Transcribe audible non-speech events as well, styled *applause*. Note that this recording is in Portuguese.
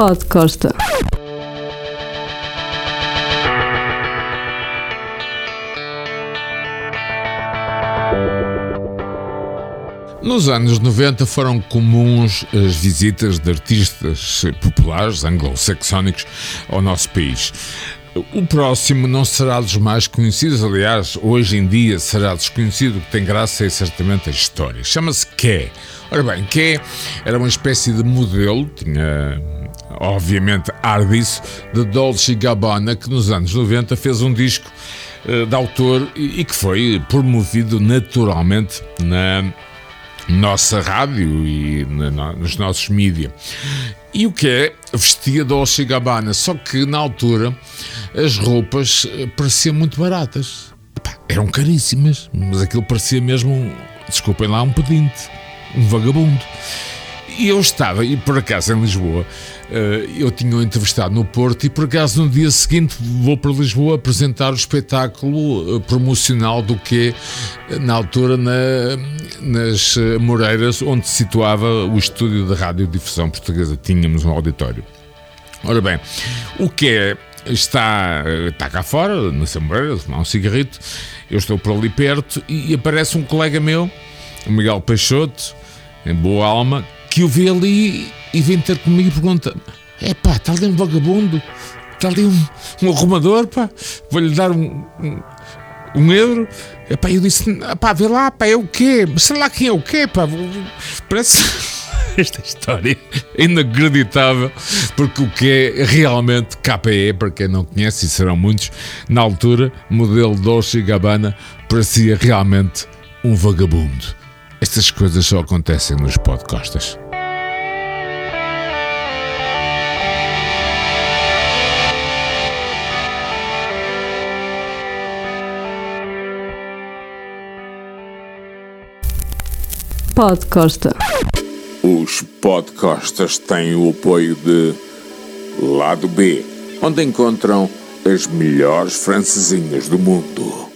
Pod Costa. Nos anos 90 foram comuns as visitas de artistas populares anglo-saxónicos ao nosso país. O próximo não será dos mais conhecidos, aliás, hoje em dia será desconhecido. O que tem graça é certamente a história. Chama-se Ké. Ora bem, Ké era uma espécie de modelo, tinha obviamente ar de Dolce Gabbana, que nos anos 90 fez um disco uh, de autor e, que foi promovido naturalmente na nossa rádio e nos nossos mídias. E o que é? Vestia Dolce Gabbana, só que na altura as roupas eh, pareciam muito baratas. Epá, eram caríssimas, mas aquilo parecia mesmo, desculpem lá, um pedinte, um vagabundo. E eu estava, e por acaso em Lisboa, eh, eu tinha o entrevistado no Porto e por acaso no dia seguinte vou para Lisboa apresentar o espetáculo eh, promocional do que na altura na, nas Moreiras, onde se situava o estúdio de radiodifusão portuguesa. Tínhamos um auditório. Ora bem, o que é está, está cá fora, na Samoreira, fumar um cigarrito. Eu estou por ali perto e aparece um colega meu, o Miguel Peixoto, em boa alma, que o vê ali e vem ter comigo e pergunta: É pá, está ali um vagabundo, está ali um, um arrumador, pá, vou-lhe dar um, um, um euro. É pá, eu disse: Pá, vê lá, pá, é o quê? Sei lá quem é o quê, pá, parece. *laughs* esta história inacreditável, porque o que é realmente KPE, para quem não conhece, e serão muitos, na altura, modelo Dolce Gabbana parecia realmente um vagabundo. Estas coisas só acontecem nos podcastas. Pod Costa. Os podcastas têm o apoio de Lado B, onde encontram as melhores francesinhas do mundo.